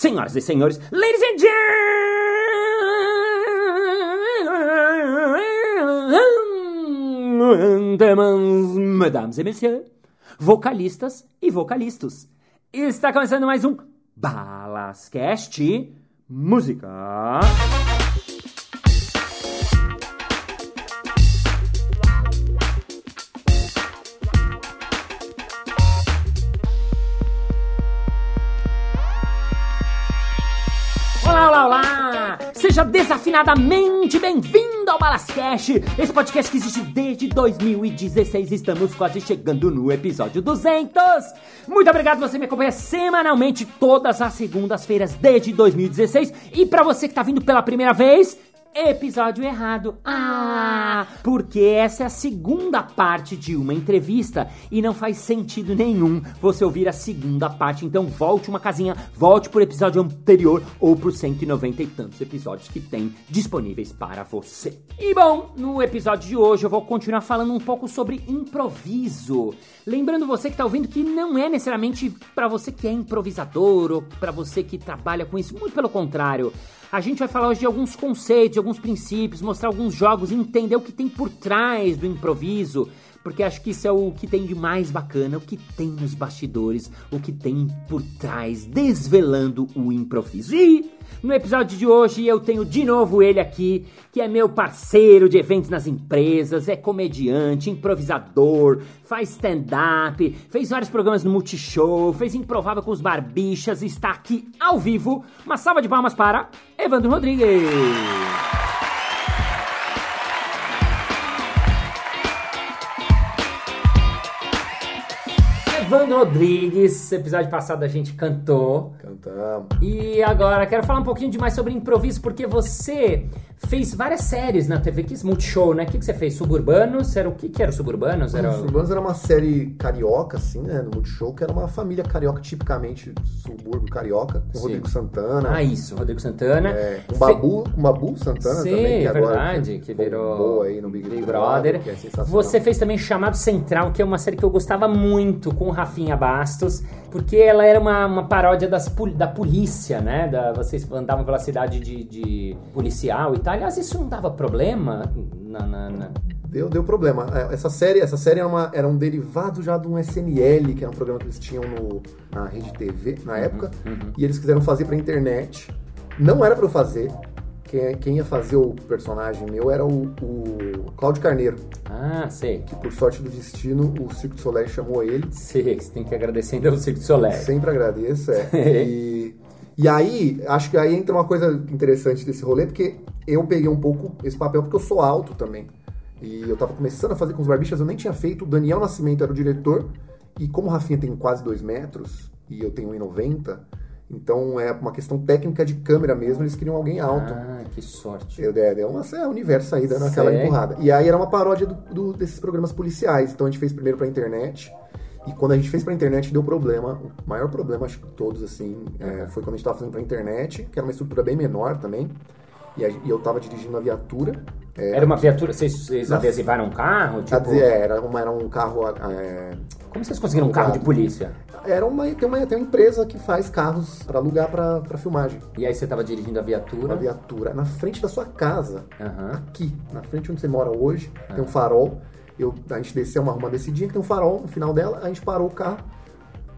senhoras e senhores, ladies and gentlemen, mesdames et messieurs, vocalistas e vocalistas. Está começando mais um Balascast Música. Seja desafinadamente bem-vindo ao Balascast, esse podcast que existe desde 2016. Estamos quase chegando no episódio 200. Muito obrigado, você me acompanha semanalmente todas as segundas-feiras desde 2016. E para você que tá vindo pela primeira vez, Episódio errado. Ah, porque essa é a segunda parte de uma entrevista e não faz sentido nenhum você ouvir a segunda parte. Então volte uma casinha, volte pro episódio anterior ou pro 190 e tantos episódios que tem disponíveis para você. E bom, no episódio de hoje eu vou continuar falando um pouco sobre improviso. Lembrando você que tá ouvindo que não é necessariamente para você que é improvisador ou para você que trabalha com isso, muito pelo contrário. A gente vai falar hoje de alguns conceitos, de alguns princípios, mostrar alguns jogos entender o que tem por trás do improviso, porque acho que isso é o que tem de mais bacana, o que tem nos bastidores, o que tem por trás, desvelando o improviso. E no episódio de hoje eu tenho de novo ele aqui, que é meu parceiro de eventos nas empresas, é comediante, improvisador, faz stand-up, fez vários programas no Multishow, fez Improvável com os Barbichas e está aqui ao vivo. Uma salva de palmas para Evandro Rodrigues. Evandro Rodrigues, episódio passado a gente cantou. Cantamos. E agora quero falar um pouquinho de mais sobre improviso, porque você fez várias séries na TV Kiss Multishow, né? O que, que você fez? Suburbanos? Era o que, que era o Suburbanos? Era... Os Urbanos era uma série carioca, assim, né? No Multishow, que era uma família carioca, tipicamente subúrbio carioca, com Sim. Rodrigo Santana. Ah, isso, Rodrigo Santana. É, com Fe- Babu, com Babu Santana Sim, também, que é verdade, que virou bombou aí no Big, Big Brother, Brother. que é. Você fez também Chamado Central, que é uma série que eu gostava muito com o Rafinha Bastos, porque ela era uma, uma paródia das, da polícia, né? Da, vocês andavam pela cidade de, de policial e tal. Aliás, isso não dava problema na- na- na... Deu, deu problema. É, Essa série, essa série era, uma- era um derivado já de um SNL, que era um programa que eles tinham no, na Rede TV na época, uhum. e eles quiseram fazer pra internet. Não era pra eu fazer. Quem, quem ia fazer o personagem meu era o, o Cláudio Carneiro. Ah, sei. que por sorte do destino o Circo de Soleil chamou ele. Sei, você tem que agradecer ainda ao Circo de Soleil. Sempre agradeço, é. e, e aí, acho que aí entra uma coisa interessante desse rolê, porque eu peguei um pouco esse papel, porque eu sou alto também. E eu tava começando a fazer com os barbichas, eu nem tinha feito. O Daniel Nascimento era o diretor, e como o Rafinha tem quase 2 metros, e eu tenho 1,90, então é uma questão técnica de câmera mesmo, eles queriam alguém alto. Ah, que sorte. Eu, é, é uma, é um universo aí dando aquela empurrada. E aí era uma paródia do- do- desses programas policiais. Então a gente fez primeiro pra internet. E quando a gente fez pra internet, deu problema. O maior problema, acho que todos, assim, é, foi quando a gente tava fazendo pra internet, que era uma estrutura bem menor também. E, a- e eu tava dirigindo uma viatura. É, Era uma viatura, vocês, vocês Na- adesivaram um carro? Tipo, dizer, é, era, uma- era um carro. é, como vocês conseguiram um carro de polícia? era uma, tem, uma, tem uma empresa que faz carros pra alugar pra, pra filmagem. E aí você tava dirigindo a viatura? Uma viatura na frente da sua casa. Aham. aqui, na frente onde você mora hoje, tem um farol. Eu, a gente desceu uma, uma descidinha que tem um farol no final dela, a gente parou o carro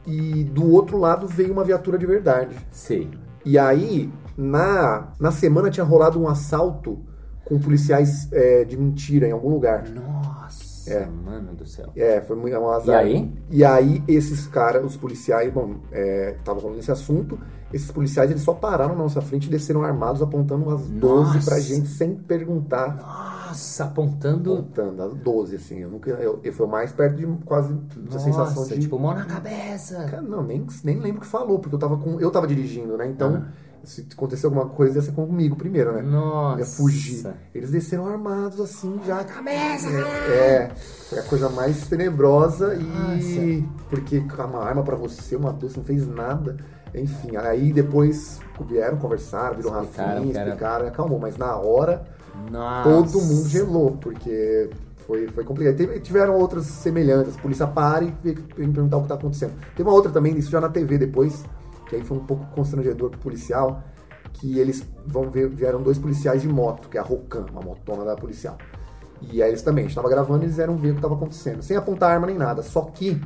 e do outro lado veio uma viatura de verdade. Sei. E aí, na, na semana tinha rolado um assalto com policiais é, de mentira em algum lugar. Nossa, É. mano do céu. É, foi muito um azar. E aí? E aí, esses caras, os policiais, bom, é, tava rolando esse assunto, esses policiais eles só pararam na nossa frente e desceram armados apontando umas 12 pra Nossa. gente sem perguntar. Nossa, apontando. Apontando, as 12, assim. Eu nunca. Eu, eu fui mais perto de quase a sensação Nossa, de. tipo, mão na cabeça. Cara, não, nem, nem lembro o que falou, porque eu tava com. Eu tava dirigindo, né? Então, Ah. Se acontecer alguma coisa, ia ser comigo primeiro, né? Nossa. Ia fugir. Eles desceram armados assim, já. Cabeça, É, é, foi a coisa mais tenebrosa e. Nossa. Porque uma arma pra você, uma doce, não fez nada. Enfim, aí depois vieram conversar, viram Explicaram Rafinha, explicaram, acalmou, mas na hora Nossa. todo mundo gelou, porque foi, foi complicado. Teve- tiveram outras semelhantes, a polícia para e me perguntar o que tá acontecendo. Tem uma outra também, isso já na TV depois, que aí foi um pouco constrangedor pro policial, que eles vão ver, vieram dois policiais de moto, que é a Rocan, uma motona da policial. E aí eles também, a gente tava gravando, eles eram ver o que tava acontecendo, sem apontar arma nem nada. Só que,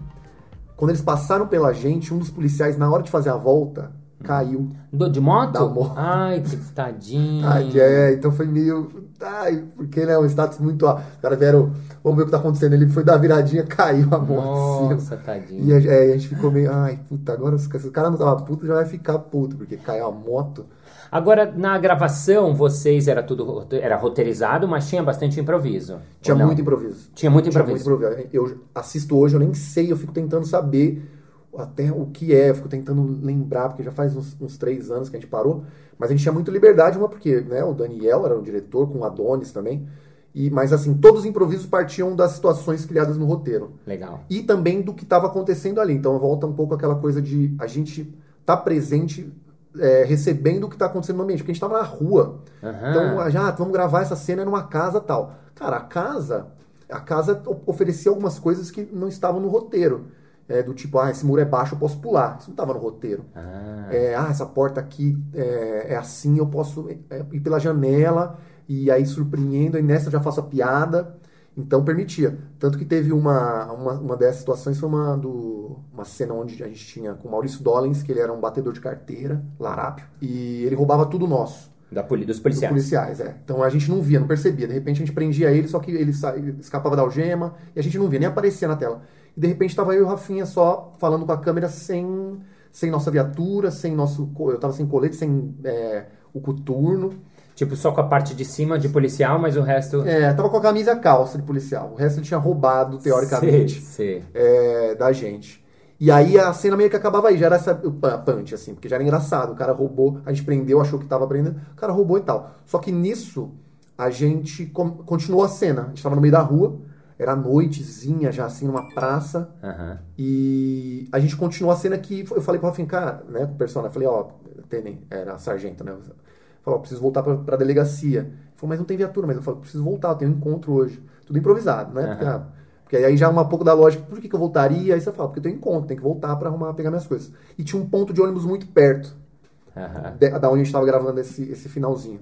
quando eles passaram pela gente, um dos policiais, na hora de fazer a volta, caiu. Do, de moto? Da moto. Ai, que tadinho. Ai, é, então foi meio. Ai, porque né, um status muito. Os caras vieram, vamos ver o que tá acontecendo. Ele foi dar viradinha, caiu a moto. Nossa, assim, tadinho. E a, é, a gente ficou meio, ai, puta, agora se o cara não tava puto, já vai ficar puto, porque caiu a moto. Agora, na gravação, vocês era tudo era roteirizado, mas tinha bastante improviso. Tinha muito improviso. Tinha muito Tinha improviso. muito improviso. Eu assisto hoje, eu nem sei, eu fico tentando saber até o que é, eu fico tentando lembrar, porque já faz uns, uns três anos que a gente parou, mas a gente tinha muito liberdade, uma porque né, o Daniel era o diretor, com o Adonis também, e, mas assim, todos os improvisos partiam das situações criadas no roteiro. Legal. E também do que estava acontecendo ali. Então volta um pouco aquela coisa de a gente tá presente é, recebendo o que está acontecendo no ambiente, porque a gente estava na rua. Aham. Então, já vamos gravar essa cena numa casa tal. Cara, a casa, a casa oferecia algumas coisas que não estavam no roteiro. É, do tipo, ah, esse muro é baixo, eu posso pular. Isso não estava no roteiro. Ah, É, ah, essa porta aqui é, é assim, eu posso é, ir pela janela e aí surpreendo, e nessa eu já faço a piada. Então permitia. Tanto que teve uma, uma, uma dessas situações, foi uma, do, uma cena onde a gente tinha com o Maurício Dollens, que ele era um batedor de carteira, larápio, e ele roubava tudo nosso. da poli dos Dos policiais. policiais, é. Então a gente não via, não percebia. De repente a gente prendia ele, só que ele ele escapava da algema e a gente não via, nem aparecia na tela. E de repente tava eu e o Rafinha só falando com a câmera sem, sem nossa viatura, sem nosso. Eu tava sem colete, sem é, o coturno. Tipo, só com a parte de cima de policial, mas o resto. É, tava com a camisa e a calça de policial. O resto ele tinha roubado, teoricamente, Sei, sei. é, da gente. E aí a cena meio que acabava aí, já era essa punch, assim, porque já era engraçado. O cara roubou, a gente prendeu, achou que tava prendendo, o cara roubou e tal. Só que nisso, a gente continuou a cena. A gente tava no meio da rua, era noitezinha já, assim, numa praça. Aham. E a gente continuou a cena que eu falei pro Rafinha, cara, né, com o personagem, eu falei, ó, Tenen, era sargento, né? Falou, ó, preciso voltar pra, pra delegacia. Ele falou, mas não tem viatura, mas eu falei, preciso voltar, eu tenho um encontro hoje. Tudo improvisado, né? Porque, Aham. ah, porque aí já é um pouco da lógica, por que, que eu voltaria? Aí você fala, porque eu tenho encontro, tem que voltar pra arrumar, pegar minhas coisas. E tinha um ponto de ônibus muito perto Aham. de- da onde a gente estava gravando esse, esse finalzinho.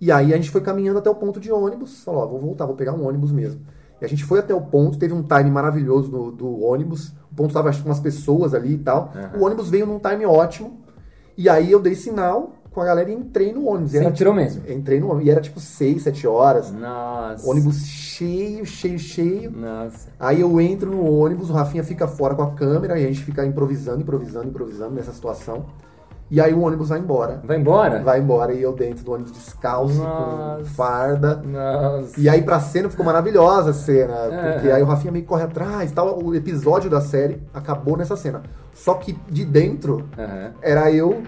E aí a gente foi caminhando até o ponto de ônibus, falou, ó, vou voltar, vou pegar um ônibus mesmo. E a gente foi até o ponto, teve um time maravilhoso do, do ônibus, o ponto tava acho, com umas pessoas ali e tal. Aham. O ônibus veio num time ótimo, e aí eu dei sinal com a galera e entrei no ônibus. Você era, entrou mesmo? tipo, entrei no ônibus, e era tipo 6, 7 horas, Nossa. ônibus cheio, cheio, cheio. Nossa. Aí eu entro no ônibus, o Rafinha fica fora com a câmera, e a gente fica improvisando, improvisando, improvisando nessa situação. E aí o ônibus vai embora. Vai embora? Vai embora e eu dentro do ônibus descalço, Nossa. com farda. Nossa. E aí pra cena ficou maravilhosa a cena, porque É. aí o Rafinha meio que corre atrás tal. O episódio da série acabou nessa cena. Só que de dentro Aham. era eu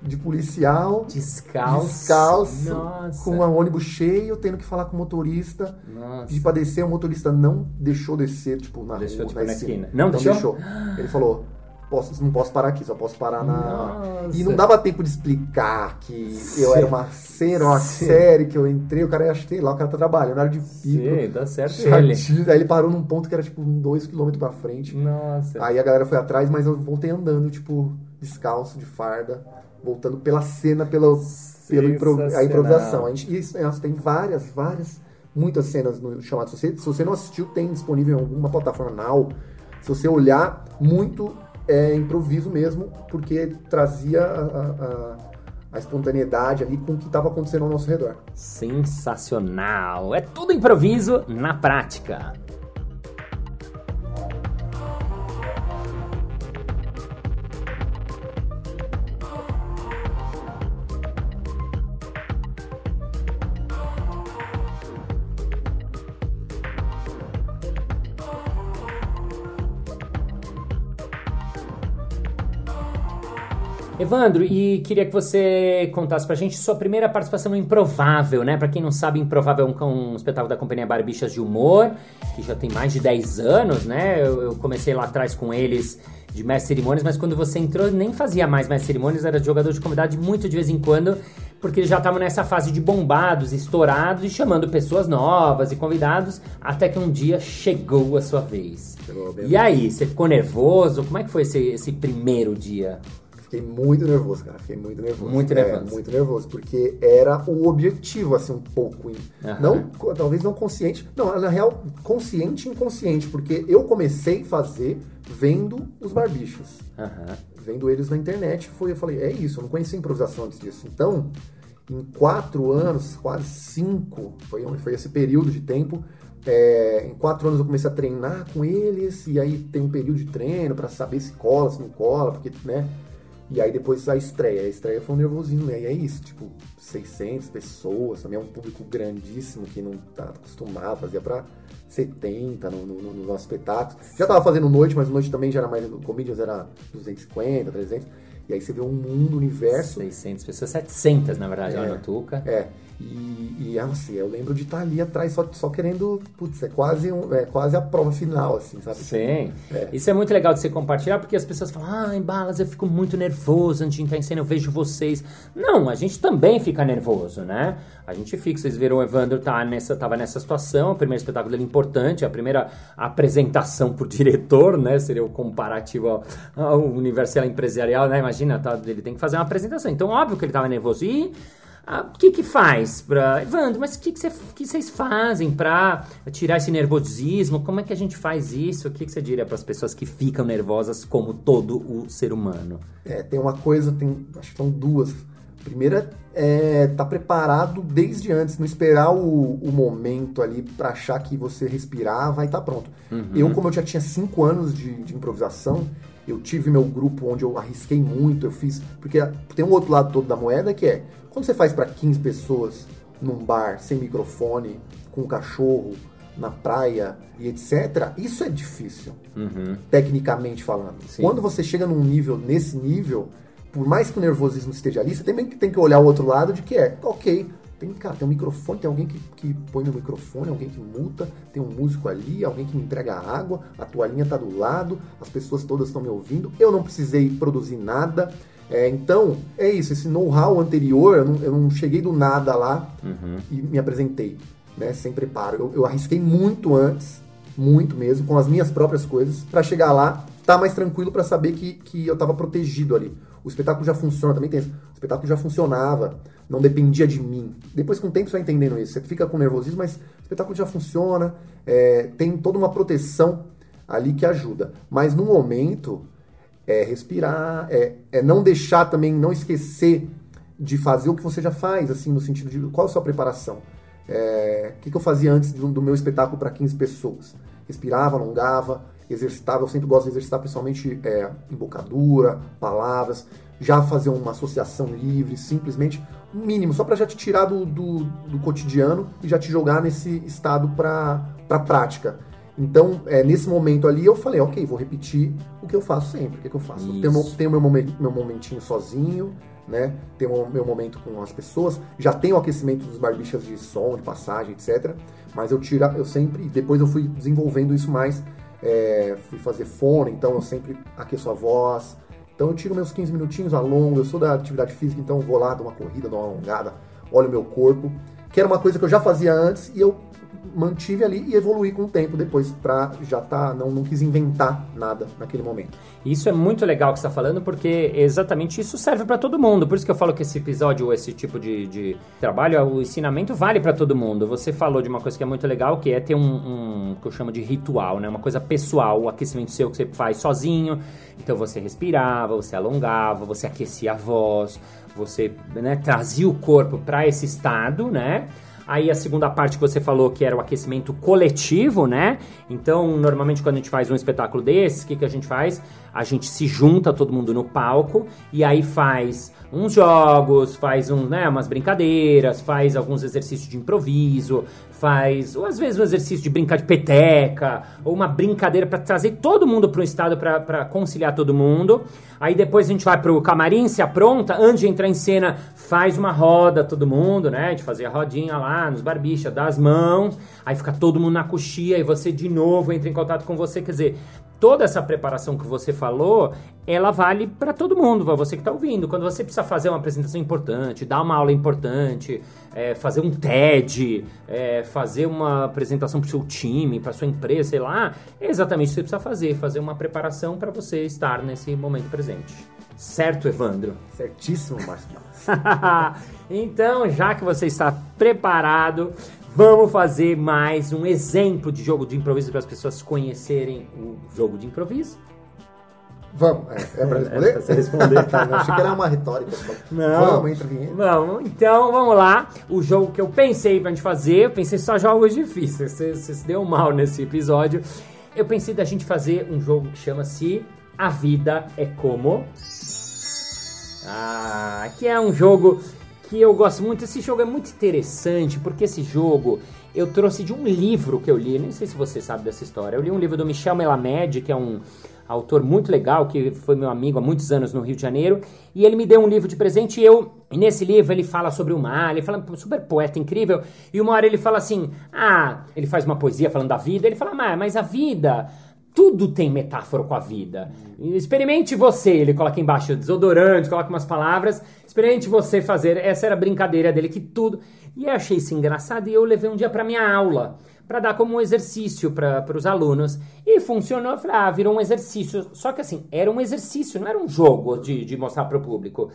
de policial, Descalço. descalço, Nossa. com um ônibus cheio, tendo que falar com o motorista. Nossa. Pedir pra descer, o motorista não deixou descer, tipo, na Deixou, rua, tipo, na na esquina. esquina. Não deixou? Ele falou, posso, não posso parar aqui, só posso parar na... Nossa. E não dava tempo de explicar que eu Sim. era uma cena, uma Sim. série que eu entrei, o cara ia sei lá, o cara tá trabalhando, na hora de pico. Sim, dá certo ele. Chatinho. Aí ele parou num ponto que era tipo um dois quilômetros pra frente. Nossa. Aí a galera foi atrás, mas eu voltei andando, tipo, descalço, de farda, voltando pela cena, pelo, pelo impro- a improvisação. A gente, isso, tem várias, várias, muitas cenas no chamado. Se você, se você não assistiu, tem disponível em alguma plataforma now. Se você olhar, muito é improviso mesmo, porque trazia a, a- a- espontaneidade ali com o que estava acontecendo ao nosso redor. Sensacional. É tudo improviso na prática. Evandro, e queria que você contasse pra gente sua primeira participação no Improvável, né? Pra quem não sabe, Improvável é um, um espetáculo da companhia Barbichas de Humor, que já tem mais de 10 anos, né? Eu, eu comecei lá atrás com eles de mestre cerimônias, mas quando você entrou nem fazia mais mestre cerimônias, era jogador de convidado muito de vez em quando, porque eles já estavam nessa fase de bombados, estourados e chamando pessoas novas e convidados, até que um dia chegou a sua vez. Chegou E aí, você ficou nervoso? Como é que foi esse, esse primeiro dia? Fiquei muito nervoso, cara. Fiquei muito nervoso. Muito nervoso. É, muito nervoso, porque era o objetivo, assim, um pouco. Aham. Não, talvez não consciente. Não, na real, consciente e inconsciente, porque eu comecei a fazer vendo os barbichos. Aham. Vendo eles na internet. Foi, eu falei, é isso, eu não conhecia improvisação antes disso. Então, em quatro anos, quase cinco, foi, foi esse período de tempo. é, em quatro anos eu comecei a treinar com eles, e aí tem um período de treino para saber se cola, se não cola, porque, né? E aí depois a estreia. A estreia foi um nervosismo, né? E é isso, tipo, 600 pessoas, também é um público grandíssimo que não tá acostumado, fazia pra 70 no, no, no nosso espetáculo. Já tava fazendo noite, mas noite também já era mais, comedians era 250, 300. E aí você vê um mundo, um universo. 600 pessoas, 700 na verdade, lá É. no Tuca. É. E, e assim, eu lembro de estar ali atrás só, só querendo. Putz, é quase, um, é quase a prova final, assim, sabe? Sim. É. Isso é muito legal de você compartilhar, porque as pessoas falam, ah, em balas eu fico muito nervoso antes de entrar em cena, eu vejo vocês. Não, a gente também fica nervoso, né? A gente fica, vocês viram o Evandro tá nessa, tava nessa situação, o primeiro espetáculo dele importante, a primeira apresentação por diretor, né? Seria o comparativo ao, ao universo empresarial, né? Imagina, tá, ele tem que fazer uma apresentação. Então, óbvio que ele tava nervoso. E ah, O que que faz pra... Evandro, mas o que que, cê- que vocês fazem pra tirar esse nervosismo? Como é que a gente faz isso? O que que você diria pras pessoas que ficam nervosas como todo o ser humano? É, tem uma coisa, tem, acho que são duas. Primeira é estar preparado desde antes, não esperar o, o momento ali pra achar que você respirar, vai estar pronto. Eu, como eu já tinha cinco anos de, de improvisação, eu tive meu grupo onde eu arrisquei muito, eu fiz. Porque tem um outro lado todo da moeda que é quando você faz pra 15 pessoas num bar, sem microfone, com um cachorro, na praia e etc., isso é difícil tecnicamente falando. Sim. Quando você chega num nível, nesse nível, por mais que o nervosismo esteja ali, você também tem que olhar o outro lado de que é, ok, tem, cara, tem um microfone, tem alguém que, que põe no microfone, alguém que multa, tem um músico ali, alguém que me entrega água, a toalhinha tá do lado, as pessoas todas estão me ouvindo, eu não precisei produzir nada. É, então, é isso, esse know-how anterior, eu não, eu não cheguei do nada lá e me apresentei, né, sem preparo. Eu, eu arrisquei muito antes, muito mesmo, com as minhas próprias coisas, pra chegar lá, tá mais tranquilo pra saber que, que eu tava protegido ali. O espetáculo já funciona, também tem isso. O espetáculo já funcionava, não dependia de mim. Depois, com o tempo, você vai entendendo isso. Você fica com nervosismo, mas o espetáculo já funciona, é, tem toda uma proteção ali que ajuda. Mas no momento, é respirar, é, é não deixar também, não esquecer de fazer o que você já faz, assim, no sentido de qual a sua preparação. É, o que, que eu fazia antes do, do meu espetáculo para 15 pessoas? Respirava, alongava, exercitava. Eu sempre gosto de exercitar, principalmente é, embocadura, palavras. Já fazer uma associação livre, simplesmente mínimo, só para já te tirar do, do, do cotidiano e já te jogar nesse estado para pra prática. Então, é, nesse momento ali, eu falei, ok, vou repetir o que eu faço sempre. O que, que eu faço? Eu tenho, Isso. tenho meu, meu momentinho sozinho, né? Tenho o meu momento com as pessoas. Já tenho o aquecimento dos barbichas de som, de passagem, etc. Mas eu tira, eu sempre, depois eu fui desenvolvendo isso mais. é, fui fazer fone, então eu sempre aqueço a voz. Então eu tiro meus 15 minutinhos, alongo. Eu sou da atividade física, então eu vou lá, dou uma corrida, dou uma alongada, olho meu corpo. Que era uma coisa que eu já fazia antes e eu mantive ali e evoluí com o tempo depois pra já tá, não, não quis inventar nada naquele momento. Isso é muito legal que está falando, porque exatamente isso serve para todo mundo. Por isso que eu falo que esse episódio, esse tipo de, de trabalho, o ensinamento vale para todo mundo. Você falou de uma coisa que é muito legal, que é ter um, um que eu chamo de ritual, né? Uma coisa pessoal, o aquecimento seu que você faz sozinho. Então você respirava, você alongava, você aquecia a voz, você né, trazia o corpo para esse estado, né? Aí a segunda parte que você falou que era o aquecimento coletivo, né? Então, normalmente quando a gente faz um espetáculo desse, o que, que a gente faz? A gente se junta todo mundo no palco e aí faz uns jogos, faz um, né, umas brincadeiras, faz alguns exercícios de improviso, faz, ou às vezes um exercício de brincar de peteca, ou uma brincadeira para trazer todo mundo para um estado para conciliar todo mundo. Aí depois a gente vai pro camarim, se apronta, antes de entrar em cena, faz uma roda todo mundo, né? De fazer a rodinha lá nos barbichas, dá as mãos, aí fica todo mundo na coxia e você de novo entra em contato com você, quer dizer, toda essa preparação que você falou, ela vale para todo mundo, para você que está ouvindo. Quando você precisa fazer uma apresentação importante, dar uma aula importante, é, fazer um TED, é, fazer uma apresentação para o seu time, para sua empresa, sei lá, é exatamente o que você precisa fazer, fazer uma preparação para você estar nesse momento presente. Certo, Evandro? Certíssimo, Balas. então, já que você está preparado, vamos fazer mais um exemplo de jogo de improviso para as pessoas conhecerem o jogo de improviso. Vamos, é, é pra responder? É pra você responder, tá? Não, achei que era uma retórica. Não. Vamos, entra a vinheta. Vamos, então vamos lá. O jogo que eu pensei pra gente fazer, eu pensei só jogos difíceis. Você, você se deu mal nesse episódio. Eu pensei da gente fazer um jogo que chama-se A Vida é Como. Ah, que é um jogo que eu gosto muito. Esse jogo é muito interessante porque esse jogo eu trouxe de um livro que eu li. Nem sei se você sabe dessa história. Eu li um livro do Michel Melamed, que é um autor muito legal, que foi meu amigo há muitos anos no Rio de Janeiro, e ele me deu um livro de presente e eu, e nesse livro ele fala sobre o mar, ele fala super poeta incrível, e uma hora ele fala assim: "Ah, ele faz uma poesia falando da vida". Ele fala: "Mas, mas a vida tudo tem metáfora com a vida. Experimente você, ele coloca embaixo desodorante, coloca umas palavras. Experimente você fazer. Essa era a brincadeira dele, que tudo. E eu achei isso engraçado e eu levei um dia para minha aula, para dar como um exercício para os alunos. E funcionou. Eu falei, ah, virou um exercício. Só que assim, era um exercício, não era um jogo de, de mostrar para o público.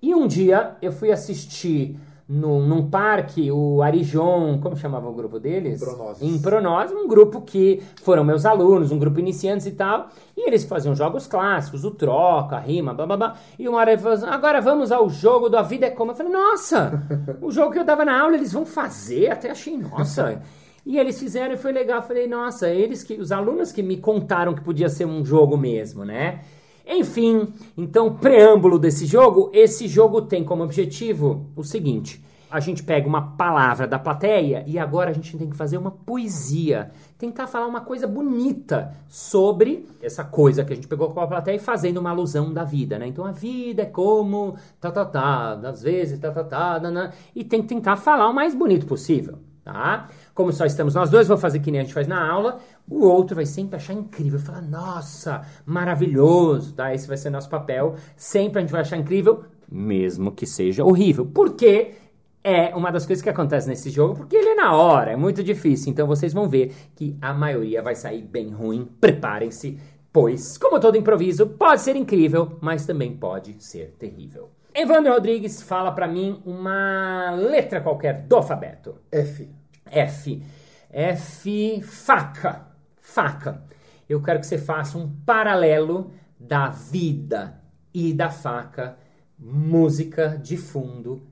E um dia eu fui assistir num, num parque, o Arijon, como chamava o grupo deles? Em Pronose, um grupo que foram meus alunos, um grupo iniciantes e tal, e eles faziam jogos clássicos, o troca, a rima, blá blá blá, e uma hora ele falou assim, agora vamos ao jogo do A Vida é Como. Eu falei, nossa, o jogo que eu dava na aula eles vão fazer, até achei, nossa... E eles fizeram e foi legal. Eu falei, nossa, eles que. Os alunos que me contaram que podia ser um jogo mesmo, né? Enfim, então, preâmbulo desse jogo, esse jogo tem como objetivo o seguinte: a gente pega uma palavra da plateia e agora a gente tem que fazer uma poesia, tentar falar uma coisa bonita sobre essa coisa que a gente pegou com a plateia e fazendo uma alusão da vida, né? Então a vida é como tá tá tá, às vezes tá tá tá, nanã, e tem que tentar falar o mais bonito possível, tá? Como só estamos nós dois, vou fazer que nem a gente faz na aula. O outro vai sempre achar incrível, falar, nossa, maravilhoso, tá? Esse vai ser nosso papel. Sempre a gente vai achar incrível, mesmo que seja horrível. Por quê? É uma das coisas que acontece nesse jogo, porque ele é na hora, é muito difícil. Então vocês vão ver que a maioria vai sair bem ruim. Preparem-se, pois, como todo improviso, pode ser incrível, mas também pode ser terrível. Evandro Rodrigues fala para mim uma letra qualquer do alfabeto. F. F. F. Faca. Faca. Eu quero que você faça um paralelo da vida e da faca. Música de fundo.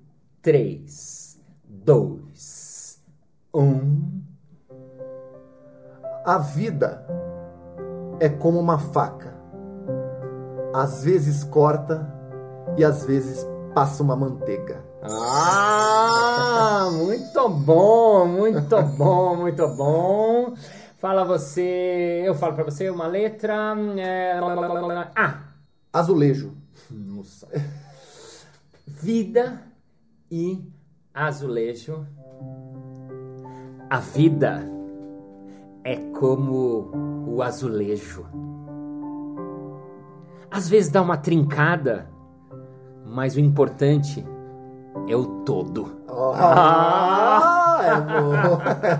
3, 2, 1. A vida é como uma faca. Às vezes corta e às vezes passa uma manteiga. Ah, muito bom, muito bom, muito bom. Fala você, eu falo para você uma letra. É... Ah, Azulejo. nossa. Vida e azulejo. A vida é como o azulejo. Às vezes dá uma trincada, mas o importante é o todo. Ah, é bom,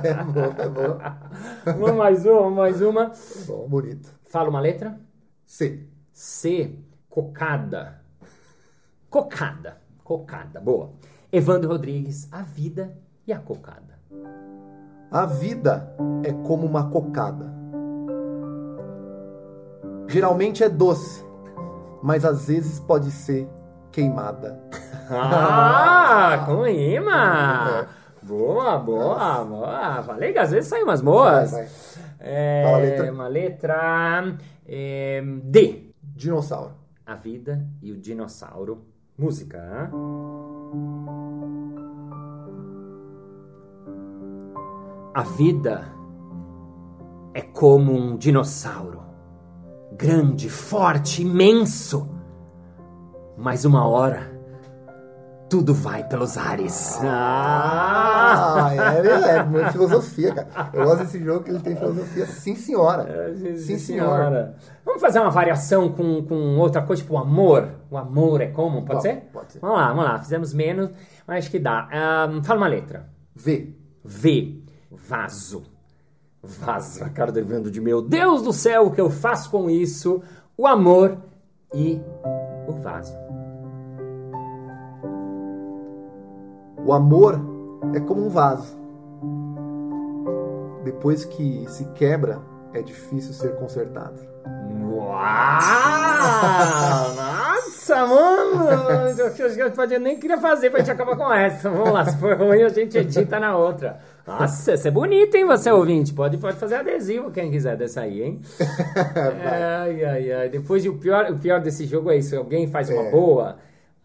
é bom, é bom. Uma mais uma, mais uma. Bom, bonito. Fala uma letra. C. C, cocada. Cocada, cocada, boa. Evandro Rodrigues, a vida e a cocada. A vida é como uma cocada. Geralmente é doce, mas às vezes pode ser queimada. Ah, com rima! Boa, boa, boa. Falei que às vezes saem umas boas. Vai, vai. É, Fala a letra. Uma letra é, D. Dinossauro. A vida e o dinossauro. Música. A vida é como um dinossauro. Grande, forte, imenso. Mas uma hora tudo vai pelos ares. Ah, é, é, muito filosofia, cara. Eu gosto desse jogo que ele tem filosofia, sim senhora. Sim, senhora. Vamos fazer uma variação com, com outra coisa, tipo o amor. O amor é como? Pode Bom, ser? pode ser. Vamos lá, vamos lá. Fizemos menos, mas acho que dá. Ahn, fala uma letra. V. V. Vaso. Vaso. A cara do Evandro de meu Deus do céu, o que eu faço com isso? O amor e O vaso. O amor é como um vaso. Depois que se quebra, é difícil ser consertado. Uau! Nossa, mano! Eu, eu nem queria fazer pra gente acabar com essa. Vamos lá, se for ruim a gente edita na outra. Nossa, essa é bonita, hein, você ouvinte? Pode, pode fazer adesivo quem quiser dessa aí, hein? ai, ai, ai. Depois, o pior, o pior desse jogo é isso: alguém faz uma É. boa,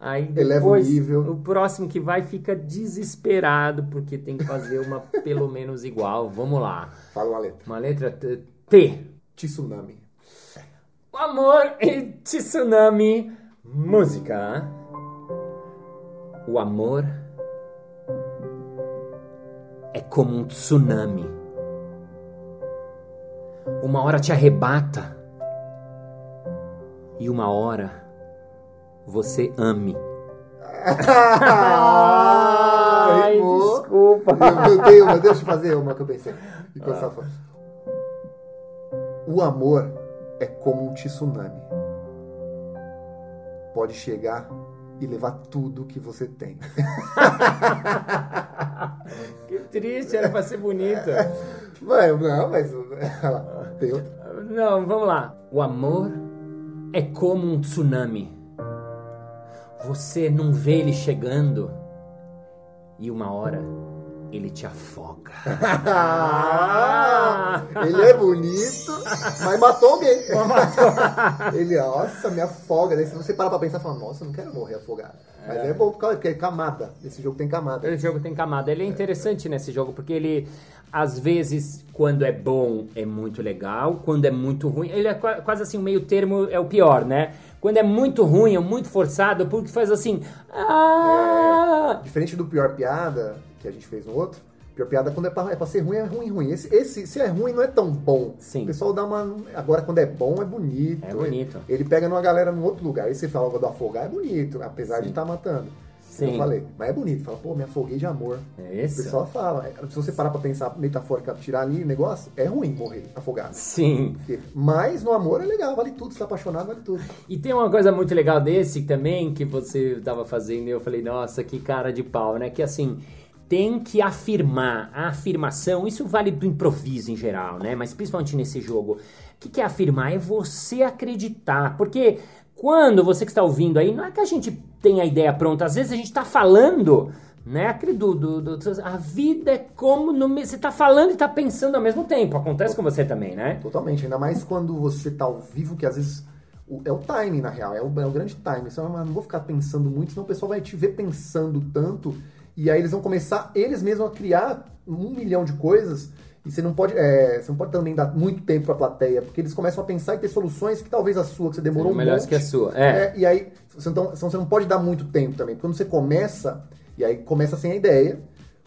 aí Eleva o depois nível. o próximo que vai fica desesperado porque tem que fazer uma pelo menos igual. Vamos lá. Fala uma letra. Uma letra T. T. Tsunami. O amor e tsunami. Música. O amor é como um tsunami. Uma hora te arrebata e uma hora você ame. Ai, rimou. desculpa. Eu, eu tenho uma, deixa eu fazer uma que eu pensei. Falando. O amor é como um tsunami. Pode chegar e levar tudo que você tem. Que triste, era pra ser bonita. Vai, não, mas. Tem outra. Não, vamos lá. O amor é como um tsunami. Você não vê ele chegando e uma hora ele te afoga. Ele é bonito, mas matou alguém. ele, nossa, me afoga. Daí se você parar pra pensar, fala, nossa, eu não quero morrer afogado. Mas é, bom por causa- porque é camada. Esse jogo tem camada. Esse jogo tem camada. Ele é interessante nesse jogo porque ele, às vezes, quando é bom, é muito legal. Quando é muito ruim, ele é qua- quase assim, o meio termo é o pior, né? Quando é muito ruim, é muito forçado, porque faz assim. Ah! Diferente do pior piada que a gente fez no outro. Pior piada quando é pra, é pra ser ruim, é ruim, ruim. Esse, esse, se é ruim, não é tão bom. Sim. O pessoal dá uma. Agora, quando é bom, é bonito. É bonito. Ele, ele pega numa galera num outro lugar. Aí você fala do afogar, é bonito, apesar de estar matando. Sim. Eu falei, mas é bonito. Fala, pô, me afoguei de amor. É O isso? pessoal fala. é, Se você parar pra pensar metafórica, tirar ali o negócio, é ruim morrer afogado. Sim. Porque- Mas no amor é legal, vale tudo. Se tá apaixonado, vale tudo. E tem uma coisa muito legal desse também que você tava fazendo e eu falei, nossa, que cara de pau, né? Que assim, tem que afirmar. A afirmação, isso vale do improviso em geral, né? Mas principalmente nesse jogo. O que, que é afirmar? É você acreditar. Porque quando você que está ouvindo aí, não é que a gente tem a ideia pronta, às vezes a gente está falando. Né? Aquele do, do- do- a vida é como no, você tá falando e tá pensando ao mesmo tempo. Acontece com você também, né? Totalmente. Ainda mais quando você tá ao vivo, que às vezes. é o timing, na real. É o, é o grande timing. Você "Mas não vou ficar pensando muito, senão o pessoal vai te ver pensando tanto. E aí eles vão começar, eles mesmos, a criar um milhão de coisas. E você não pode. é, você não pode também dar muito tempo pra plateia, porque eles começam a pensar e ter soluções que talvez a sua, que você demorou um Melhor monte, que a sua. É. é, e aí, você não, então você não pode dar muito tempo também. Quando você começa, e aí começa sem a ideia,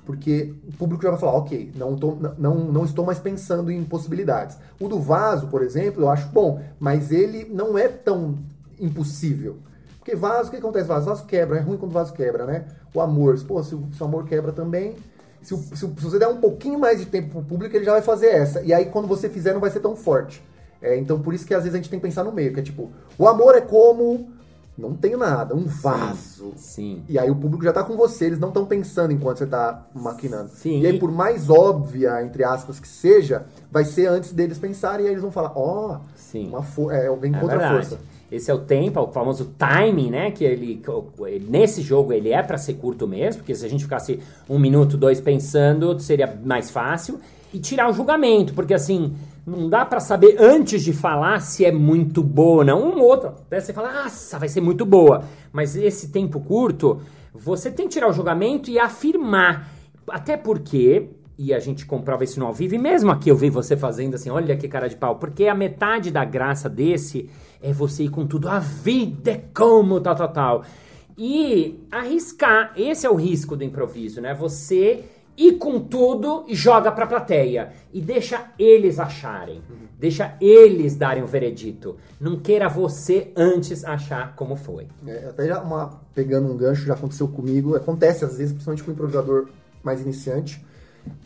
porque o público já vai falar, ok, não, tô, não, não estou mais pensando em possibilidades. O do vaso, por exemplo, eu acho bom, mas ele não é tão impossível. Porque vaso, o que acontece? Vaso, vaso quebra, é ruim quando o vaso quebra, né? O amor, pô, se o, se o amor quebra também, se, o- se o- se você der um pouquinho mais de tempo pro público, ele já vai fazer essa. E aí, quando você fizer, não vai ser tão forte. É, então, por isso que às vezes a gente tem que pensar no meio, que é tipo, o amor é como. Não tenho nada, um vaso. Sim. E aí o público já tá com você, eles não estão pensando enquanto você tá maquinando. Sim. E aí, por mais óbvia, entre aspas, que seja, vai ser antes deles pensarem e aí eles vão falar, ó, Sim. uma é, vem É verdade. força. Esse é o tempo, o famoso timing, né? Que ele, nesse jogo ele é pra ser curto mesmo, porque se a gente ficasse um minuto, dois pensando, seria mais fácil. E tirar o julgamento, porque assim, não dá pra saber antes de falar se é muito boa ou não. Um ou outro, até você fala, nossa, vai ser muito boa. Mas esse tempo curto, você tem que tirar o julgamento e afirmar. Até porque, e a gente comprova isso no ao vivo, e mesmo aqui eu vi você fazendo assim, olha que cara de pau, porque a metade da graça desse é você ir com tudo, a vida é como, tal, tal, tal. E arriscar, esse é o risco do improviso, né? Você ir com tudo e joga pra plateia. E deixa eles acharem. Deixa eles darem o veredito. Não queira você antes achar como foi. É, até já uma, pegando um gancho, já aconteceu comigo, acontece às vezes, principalmente com o improvisador mais iniciante,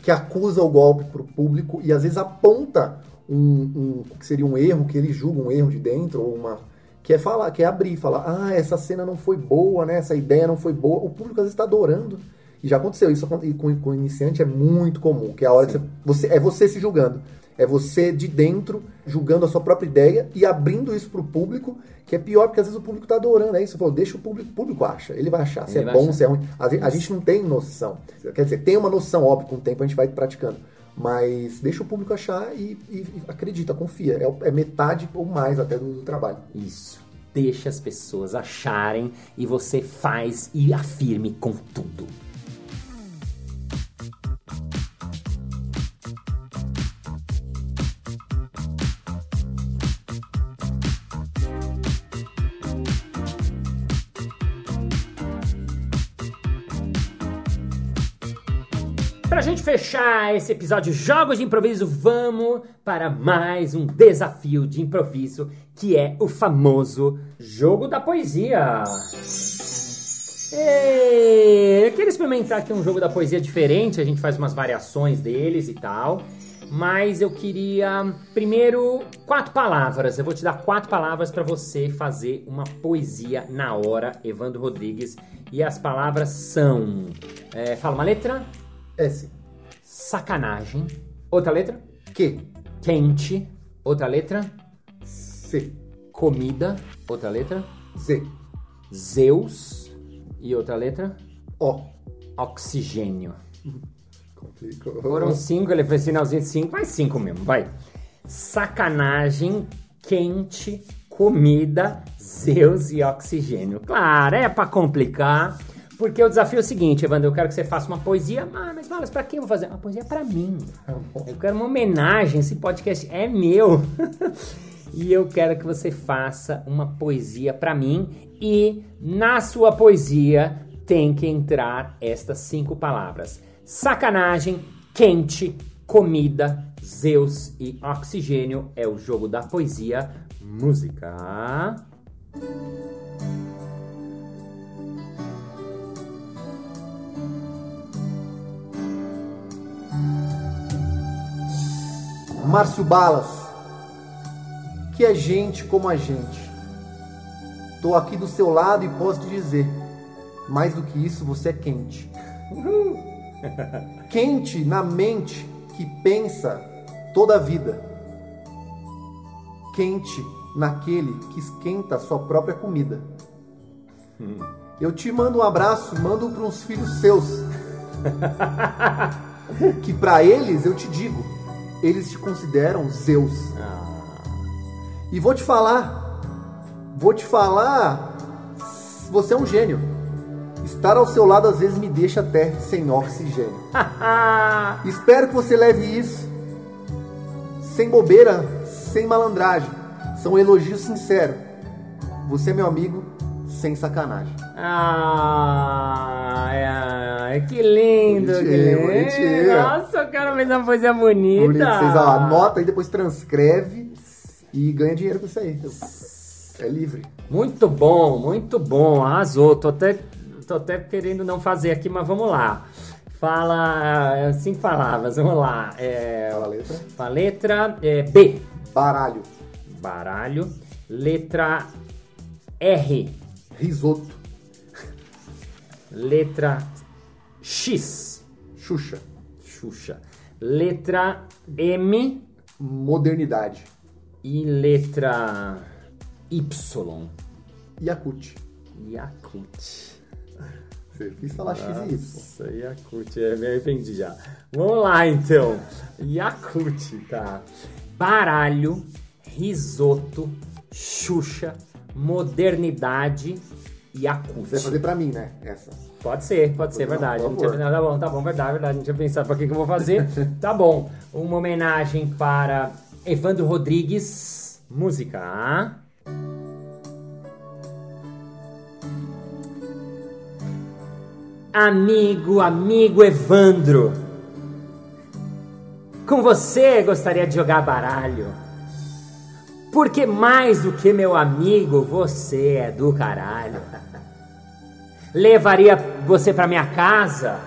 que acusa o golpe pro público e às vezes aponta um, um- que seria um erro, que ele julga um erro de dentro, ou uma. que é falar, que é abrir, falar, ah, essa cena não foi boa, né? Essa ideia não foi boa. O público às vezes está adorando. E já aconteceu, isso com, com iniciante é muito comum, que é a hora Sim. que você, você, é você se julgando. É você de dentro julgando a sua própria ideia e abrindo isso para o público, que é pior porque às vezes o público está adorando. É isso, falou, deixa o público, o público acha. Ele vai achar se ele é bom, achar. se é ruim. A, a gente não tem noção. Quer dizer, tem uma noção, óbvio, com o tempo a gente vai praticando. Mas deixa o público achar e, e, e acredita, confia. É, é, metade ou mais até do, do trabalho. Isso. Deixa as pessoas acharem e você faz e afirme com tudo. Gente fechar esse episódio Jogos de Improviso, vamos para mais um desafio de improviso, que é o famoso Jogo da Poesia. Ei, eu queria experimentar aqui um jogo da poesia diferente, a gente faz umas variações deles e tal. Mas eu queria primeiro quatro palavras. Eu vou te dar quatro palavras para você fazer uma poesia na hora, Evandro Rodrigues. E as palavras são. É, fala uma letra. S. Sacanagem. Outra letra? Q. Quente. Outra letra? C. Comida. Outra letra? Z. Zeus. E outra letra? O. Oxigênio. Complicou. Foram cinco, ele fez sinalzinho de cinco, mas cinco mesmo, vai. Sacanagem, quente, comida, Zeus e oxigênio. Claro, é para complicar. Porque o desafio é o seguinte, Evandro, eu quero que você faça uma poesia. Ah, mas Malas, pra quem eu vou fazer? Uma poesia para mim. Eu quero uma homenagem, esse podcast é meu. e eu quero que você faça uma poesia para mim. E na sua poesia tem que entrar estas cinco palavras: sacanagem, quente, comida, Zeus e oxigênio. É o jogo da poesia. Música. Márcio Balas, que é gente como a gente. Tô aqui do seu lado e posso te dizer, mais do que isso, você é quente. quente na mente que pensa toda a vida. Quente naquele que esquenta a sua própria comida. Hum. Eu te mando um abraço, mando para uns filhos seus. que para eles eu te digo, eles te consideram Zeus. Ah. E vou te falar, vou te falar, você é um gênio. Estar ao seu lado às vezes me deixa até sem oxigênio. Espero que você leve isso sem bobeira, sem malandragem. São elogios sinceros. Você é meu amigo, sem sacanagem. Ai, ai, que lindo, bonitinho, que lindo. Nossa, cara fez uma poesia bonita. Bonito. Vocês ó, anota e depois transcreve e ganha dinheiro com isso aí. É livre. Muito bom, muito bom. Arrasou. Tô até, tô até querendo não fazer aqui, mas vamos lá. Fala cinco palavras, vamos lá. É, Fala a letra. A letra é B. Baralho. Baralho. Letra R. Risoto. Letra X. Xuxa. Xuxa. Letra M. Modernidade. E letra Y. Yakut. Yakut. Você quis falar X e Y. Nossa, Yakut, é, me arrependi já. Vamos lá então. Yakut, tá. Baralho, risoto, Xuxa, modernidade e acústica. Você vai fazer pra mim, né? Essa. Pode ser, pode ser, verdade. Não, tinha, tá bom, tá bom, verdade, verdade. Não tinha pensado pra que, que eu vou fazer. tá bom. Uma homenagem para Evandro Rodrigues. Música. Amigo, amigo Evandro. Com você gostaria de jogar baralho. Porque mais do que meu amigo, você é do caralho. Levaria você para minha casa.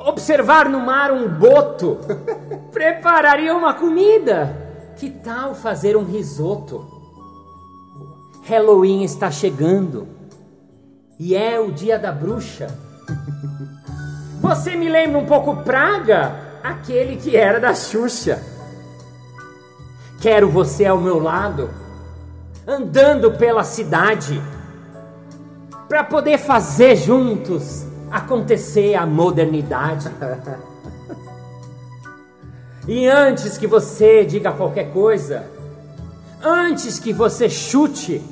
Observar no mar um boto. Prepararia uma comida. que tal fazer um risoto? Halloween está chegando e é o dia da bruxa. Você me lembra um pouco Praga, aquele que era da Xuxa. Quero você ao meu lado, andando pela cidade, para poder fazer juntos acontecer a modernidade. E antes que você diga qualquer coisa, antes que você chute,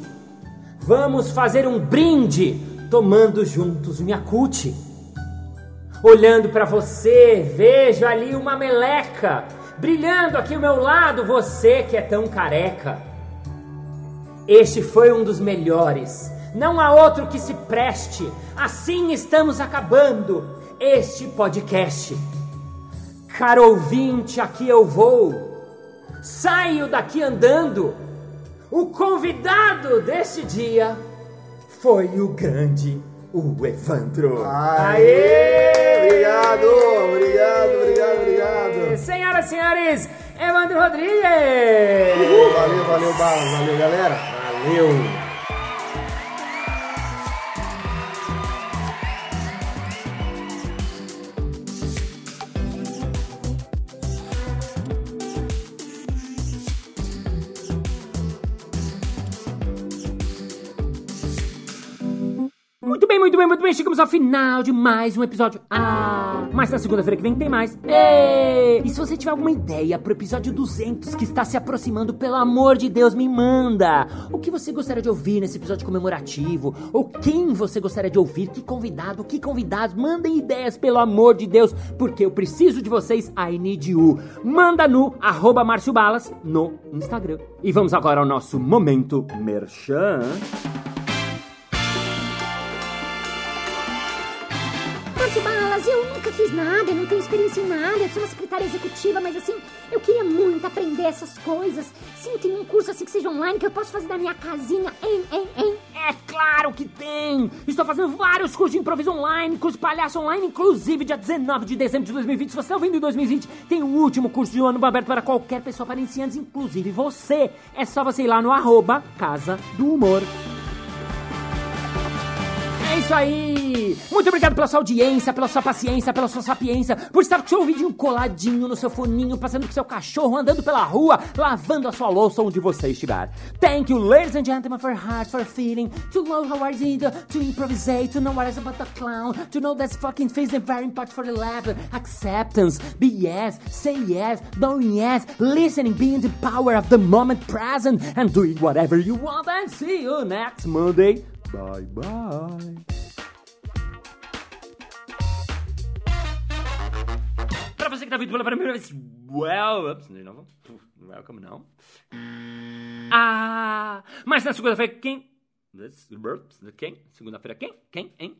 vamos fazer um brinde tomando juntos minha cute. Olhando para você, vejo ali uma meleca, brilhando aqui ao meu lado, você que é tão careca. Este foi um dos melhores, não há outro que se preste. Assim estamos acabando este podcast. Caro ouvinte, aqui eu vou. Saio daqui andando. O convidado deste dia foi o grande o Evandro. Aê! Obrigado, obrigado, obrigado, obrigado. Senhoras e senhores, Evandro Rodrigues. Uhul, valeu, valeu, valeu, galera. Valeu. Bem, muito bem, muito bem. Chegamos ao final de mais um episódio. Ah, mas na segunda-feira que vem tem mais. Ei! E se você tiver alguma ideia pro episódio 200 que está se aproximando, pelo amor de Deus, me manda. O que você gostaria de ouvir nesse episódio comemorativo? Ou quem você gostaria de ouvir? Que convidado? Que convidados? Mandem ideias, pelo amor de Deus, porque eu preciso de vocês. I need you. Manda no arroba Márcio Balas no Instagram. E vamos agora ao nosso momento merchan. Fiz nada, eu não tenho experiência em nada, eu sou uma secretária executiva, mas assim, eu queria muito aprender essas coisas. Sim, tem um curso assim que seja online que eu posso fazer da minha casinha, hein, hein, hein? É claro que tem! Estou fazendo vários cursos de improviso online, curso palhaço online, inclusive dia 19 de dezembro de 2020. Se você está ouvindo em 2020, tem o último curso de ano aberto para qualquer pessoa para iniciantes, inclusive você. É só você ir lá no arroba Casa do Humor. Isso aí! Muito obrigado pela sua audiência, pela sua paciência, pela sua sapiência, por estar com o seu ouvidinho coladinho no seu foninho, passando com seu cachorro, andando pela rua, lavando a sua louça onde você estiver. Thank you, ladies and gentlemen, for heart, for feeling, to know how I did, to improvise, to know what is about the clown, to know that's fucking face is very important for the lab, acceptance, be yes, say yes, doing yes, listening, being the power of the moment present, and doing whatever you want, and see you next Monday. Bye bye. Para você que tá vindo pela primeira vez, well, ups, de novo. Welcome, não. Ah, mas na segunda-feira, quem? Quem? Segunda-feira, quem? Quem? Hein?